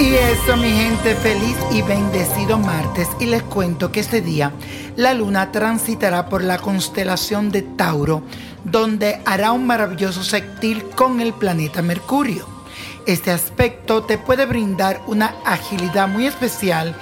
Y eso, mi gente, feliz y bendecido martes. Y les cuento que este día la luna transitará por la constelación de Tauro, donde hará un maravilloso sextil con el planeta Mercurio. Este aspecto te puede brindar una agilidad muy especial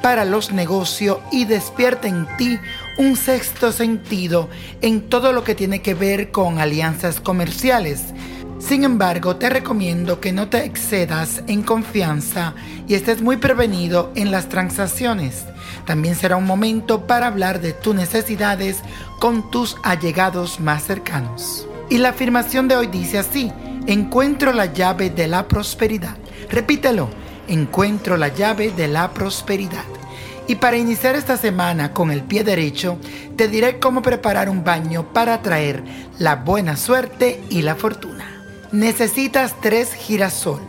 para los negocios y despierta en ti un sexto sentido en todo lo que tiene que ver con alianzas comerciales sin embargo, te recomiendo que no te excedas en confianza y estés muy prevenido en las transacciones. También será un momento para hablar de tus necesidades con tus allegados más cercanos. Y la afirmación de hoy dice así, encuentro la llave de la prosperidad. Repítelo, encuentro la llave de la prosperidad. Y para iniciar esta semana con el pie derecho, te diré cómo preparar un baño para atraer la buena suerte y la fortuna. Necesitas tres girasol,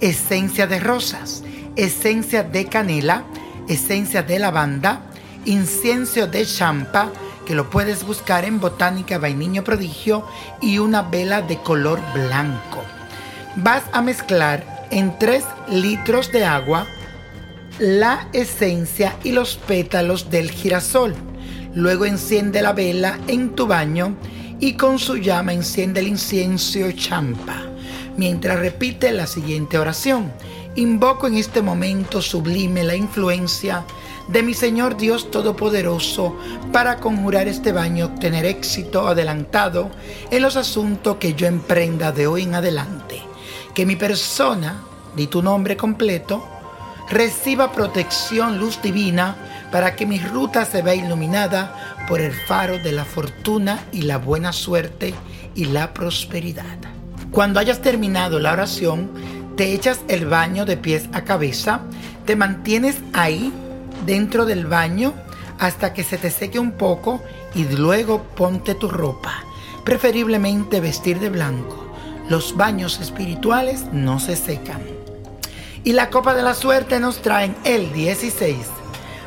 esencia de rosas, esencia de canela, esencia de lavanda, incienso de champa, que lo puedes buscar en Botánica Vainiño Prodigio, y una vela de color blanco. Vas a mezclar en 3 litros de agua la esencia y los pétalos del girasol. Luego enciende la vela en tu baño y con su llama enciende el incienso champa, mientras repite la siguiente oración. Invoco en este momento sublime la influencia de mi Señor Dios Todopoderoso para conjurar este baño, obtener éxito adelantado en los asuntos que yo emprenda de hoy en adelante. Que mi persona, di tu nombre completo, reciba protección, luz divina, para que mi ruta se vea iluminada por el faro de la fortuna y la buena suerte y la prosperidad. Cuando hayas terminado la oración, te echas el baño de pies a cabeza, te mantienes ahí dentro del baño hasta que se te seque un poco y luego ponte tu ropa, preferiblemente vestir de blanco. Los baños espirituales no se secan. Y la copa de la suerte nos traen el 16,